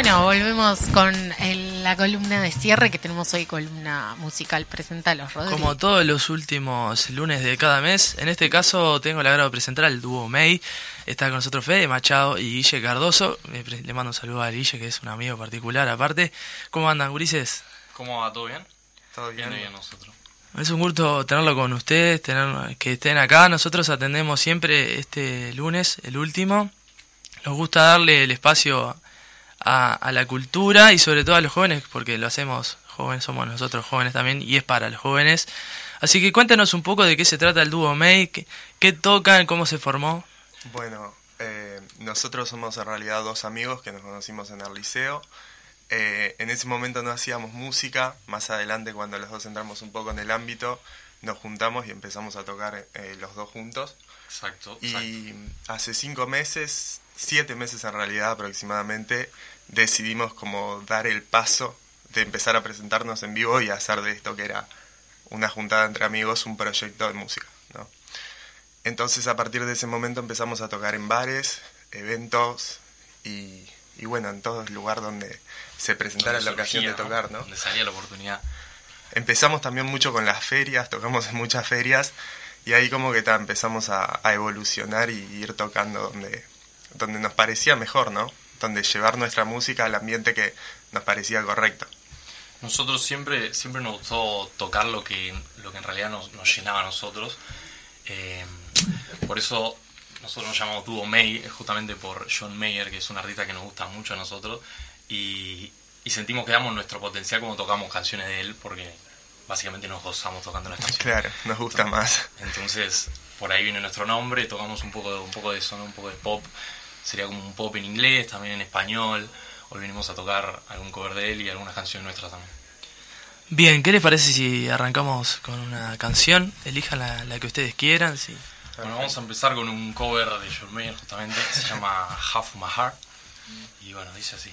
Bueno, volvemos con la columna de cierre que tenemos hoy, columna musical. Presenta los Rodríguez. Como todos los últimos lunes de cada mes, en este caso tengo la agrado de presentar al dúo May. Está con nosotros Fede Machado y Guille Cardoso. Le mando un saludo a Guille, que es un amigo particular aparte. ¿Cómo andan, Gurises? ¿Cómo va? ¿Todo bien? Todo bien. bien nosotros. Es un gusto tenerlo con ustedes, tener, que estén acá. Nosotros atendemos siempre este lunes, el último. Nos gusta darle el espacio a, la cultura y sobre todo a los jóvenes, porque lo hacemos jóvenes, somos nosotros jóvenes también y es para los jóvenes. Así que cuéntanos un poco de qué se trata el dúo Make, qué, tocan, cómo se formó. Bueno, eh, nosotros somos en realidad dos amigos que nos conocimos en el liceo. Eh, en ese momento no hacíamos música, más adelante cuando los dos entramos un poco en el ámbito, nos juntamos y empezamos a tocar eh, los dos juntos. Exacto. Y hace cinco meses, siete meses en realidad aproximadamente, decidimos como dar el paso de empezar a presentarnos en vivo y hacer de esto que era una juntada entre amigos un proyecto de música. ¿no? Entonces a partir de ese momento empezamos a tocar en bares, eventos y, bueno, en todo el lugar donde se presentara la ocasión de tocar. ¿no? Salía la oportunidad. Empezamos también mucho con las ferias, tocamos en muchas ferias y ahí como que ta, empezamos a, a evolucionar y ir tocando donde, donde nos parecía mejor, ¿no? donde llevar nuestra música al ambiente que nos parecía correcto. Nosotros siempre, siempre nos gustó tocar lo que, lo que en realidad nos, llenaba a nosotros. Eh, por eso nosotros nos llamamos Dúo May, justamente por John Mayer, que es un artista que nos gusta mucho a nosotros. Y, sentimos que damos nuestro potencial como tocamos canciones de él, porque básicamente nos gozamos tocando las canciones. Claro, nos gusta más. Entonces, por ahí viene nuestro nombre, tocamos un poco de, un poco de son, un poco de pop sería como un pop en inglés, también en español. Hoy venimos a tocar algún cover de él y algunas canciones nuestras también. Bien, ¿qué les parece si arrancamos con una canción? Elijan la, que ustedes quieran. Sí. Bueno, vamos a empezar con un cover de John Mayer justamente, se llama Half My Heart. Y bueno, dice así.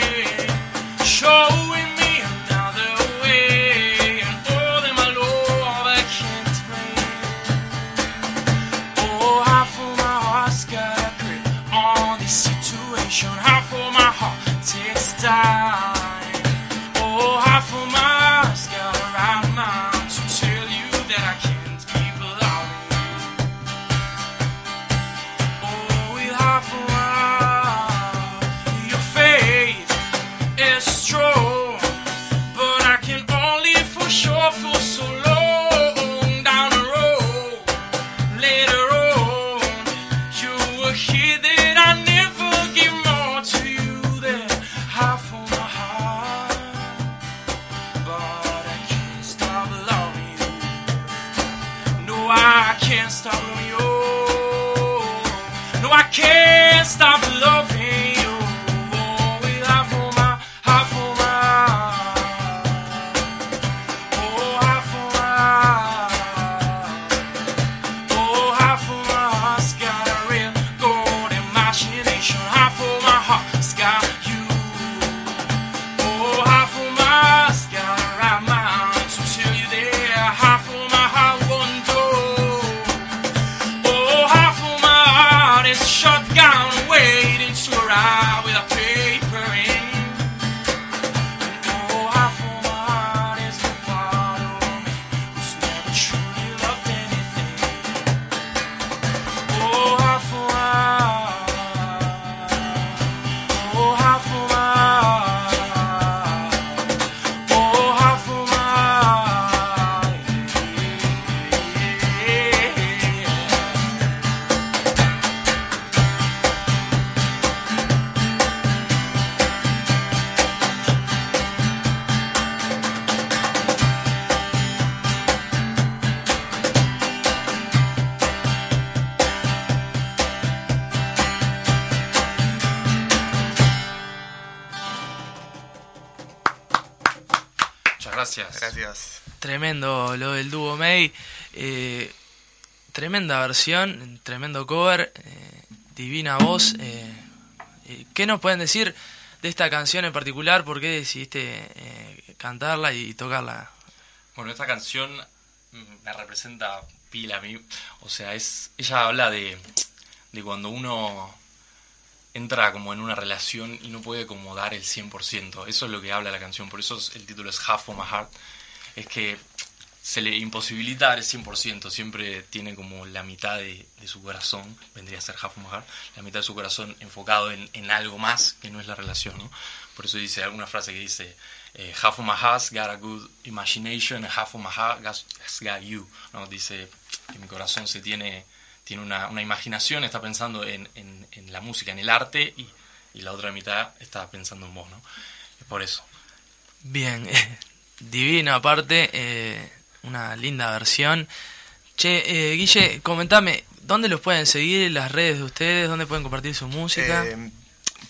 gracias. Gracias. Tremendo lo del dúo May. eh, tremenda versión, tremendo cover, eh, divina voz. eh, eh, ¿Qué nos pueden decir de esta canción en particular? ¿Por qué decidiste eh, cantarla y tocarla? Bueno, esta canción mm, me representa pila a mí. O sea, es ella habla de, de cuando uno entra como en una relación y no puede como dar el 100%. Eso es lo que habla la canción. Por eso es- el título es Half of My Heart. Es que se le imposibilita dar el 100%. Siempre tiene como la mitad de, de su corazón, vendría a ser Half of My Heart, la mitad de su corazón enfocado en, en algo más que no es la relación. ¿no? Por eso dice alguna frase que dice, eh, half of my heart's got a good imagination, half of my heart has got you. ¿no? Dice que mi corazón se tiene, tiene una, una imaginación, está pensando en, en- en la música, en el arte, y, y la otra mitad está pensando en vos. ¿no? Es por eso. Bien, divina aparte, eh, una linda versión. Che, eh, Guille, comentame, ¿dónde los pueden seguir? ¿Las redes de ustedes? ¿Dónde pueden compartir su música? Eh,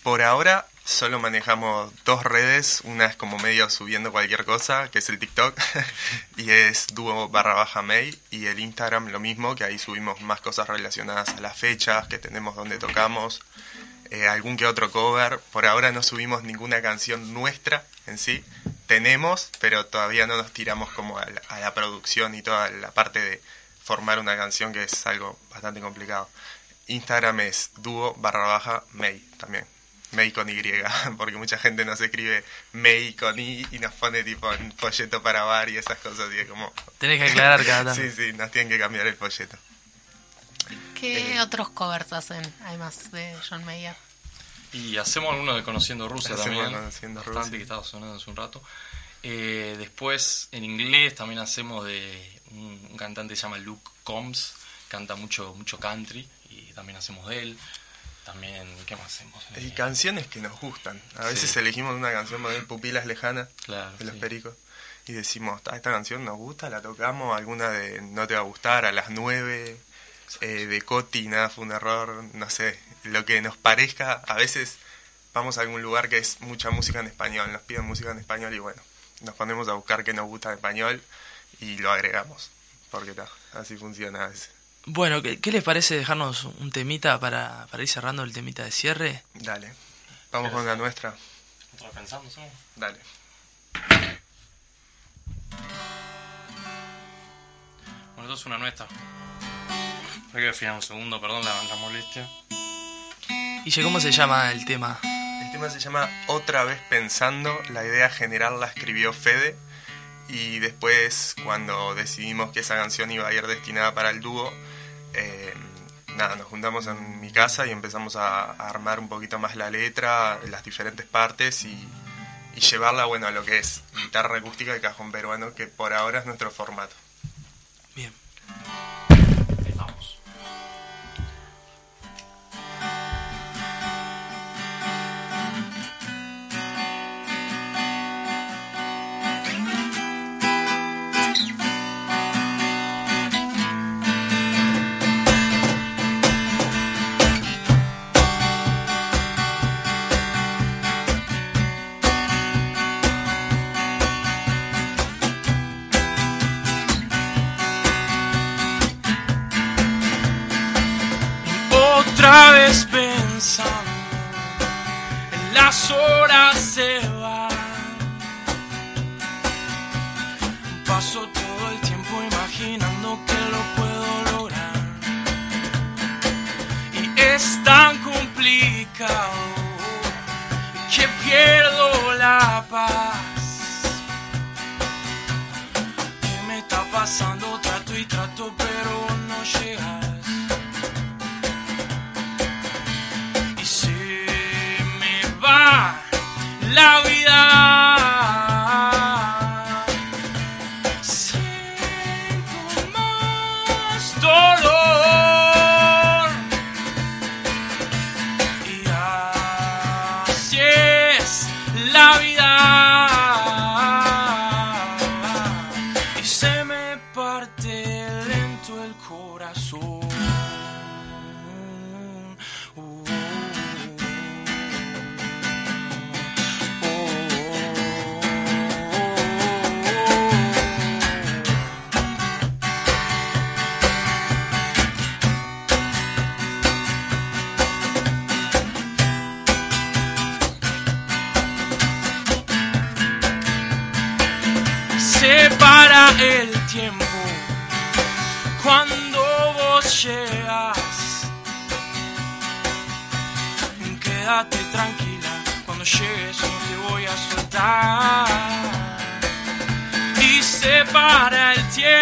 por ahora solo manejamos dos redes, una es como medio subiendo cualquier cosa, que es el TikTok, y es dúo barra baja May, y el Instagram lo mismo, que ahí subimos más cosas relacionadas a las fechas que tenemos donde tocamos, eh, algún que otro cover. Por ahora no subimos ninguna canción nuestra en sí, tenemos, pero todavía no nos tiramos como a la, a la producción y toda la parte de formar una canción, que es algo bastante complicado. Instagram es dúo barra baja May también. May con Y, porque mucha gente nos escribe May con I y nos pone tipo en folleto para bar y esas cosas. Y es como. Tenés que aclarar cada sí, sí, nos tienen que cambiar el folleto. ¿Qué otros covers hacen, además de John Mayer? Y hacemos algunos de Conociendo Rusia Hacemos también. Conociendo bastante Rusia. que estaba sonando hace un rato. Eh, después en inglés también hacemos de un, un cantante que se llama Luke Combs, canta mucho, mucho country y también hacemos de él. También, ¿qué más hacemos? Y canciones que nos gustan. A veces Sí. elegimos una canción de Pupilas Lejanas Claro, de los sí. Pericos y decimos, "Ah, esta canción nos gusta, la tocamos, alguna de No te va a gustar, a las 9, eh, de Coti, nada fue un error, no sé, lo que nos parezca. A veces vamos a algún lugar que es mucha música en español, nos piden música en español y bueno, nos ponemos a buscar qué nos gusta en español y lo agregamos, porque ta, así funciona a veces. Bueno, ¿qué, qué les parece dejarnos un temita para, para ir cerrando el temita de cierre? Dale, vamos con la nuestra, ¿Estás pensando? sí? dale. Bueno, esto es una nuestra. Hay que definir un segundo, perdón la, la molestia. Guille, ¿cómo se llama el tema? El tema se llama Otra vez pensando, la idea general la escribió Fede y después cuando decidimos que esa canción iba a ir destinada para el dúo, eh, nada, nos juntamos en mi casa y empezamos a, armar un poquito más la letra, las diferentes partes y, y llevarla bueno, a lo que es guitarra acústica y cajón peruano, que por ahora es nuestro formato. Bien. Y el tiempo cuando vos llegas. Quédate tranquila, cuando llegues no te voy a soltar. Y se para el tiempo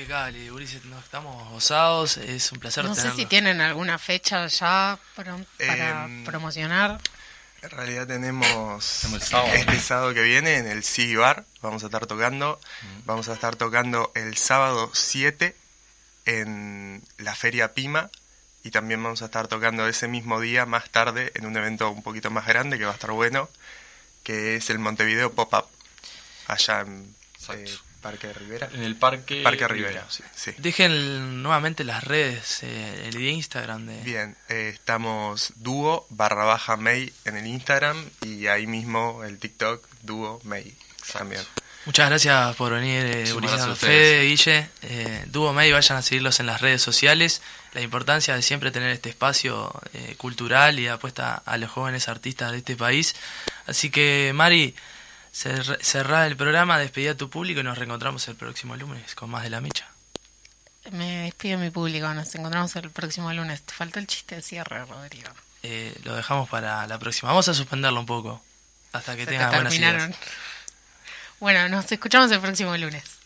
Impecable, Ulises, nos estamos gozados, es un placer No sé si tienen alguna fecha ya para Em, promocionar. En realidad tenemos el sábado. este sábado que viene en el City Bar, vamos a estar tocando, vamos a estar tocando el sábado 7 en la Feria Pima. Y también vamos a estar tocando ese mismo día más tarde en un evento un poquito más grande que va a estar bueno, que es el Montevideo Pop-Up, allá en eh, Parque de Rivera. En el parque. Parque Rivera, sí. sí. Dejen nuevamente las redes, eh, el de Instagram de... Bien, eh, estamos dúo barra baja May en el Instagram y ahí mismo el TikTok dúo May también. Muchas gracias por venir, eh, Ulises Fede. Guille. Eh, Duo May, vayan a seguirlos en las redes sociales. La importancia de siempre tener este espacio eh, cultural y de apuesta a los jóvenes artistas de este país. Así que, Mari, cerrá el programa, despedí a tu público y nos reencontramos el próximo lunes con más de la mecha. Me despido mi público, nos encontramos el próximo lunes. Te faltó el chiste de cierre, Rodrigo. Eh, lo dejamos para la próxima. Vamos a suspenderlo un poco hasta que Se te tenga buenas ideas. Bueno, nos escuchamos el próximo lunes.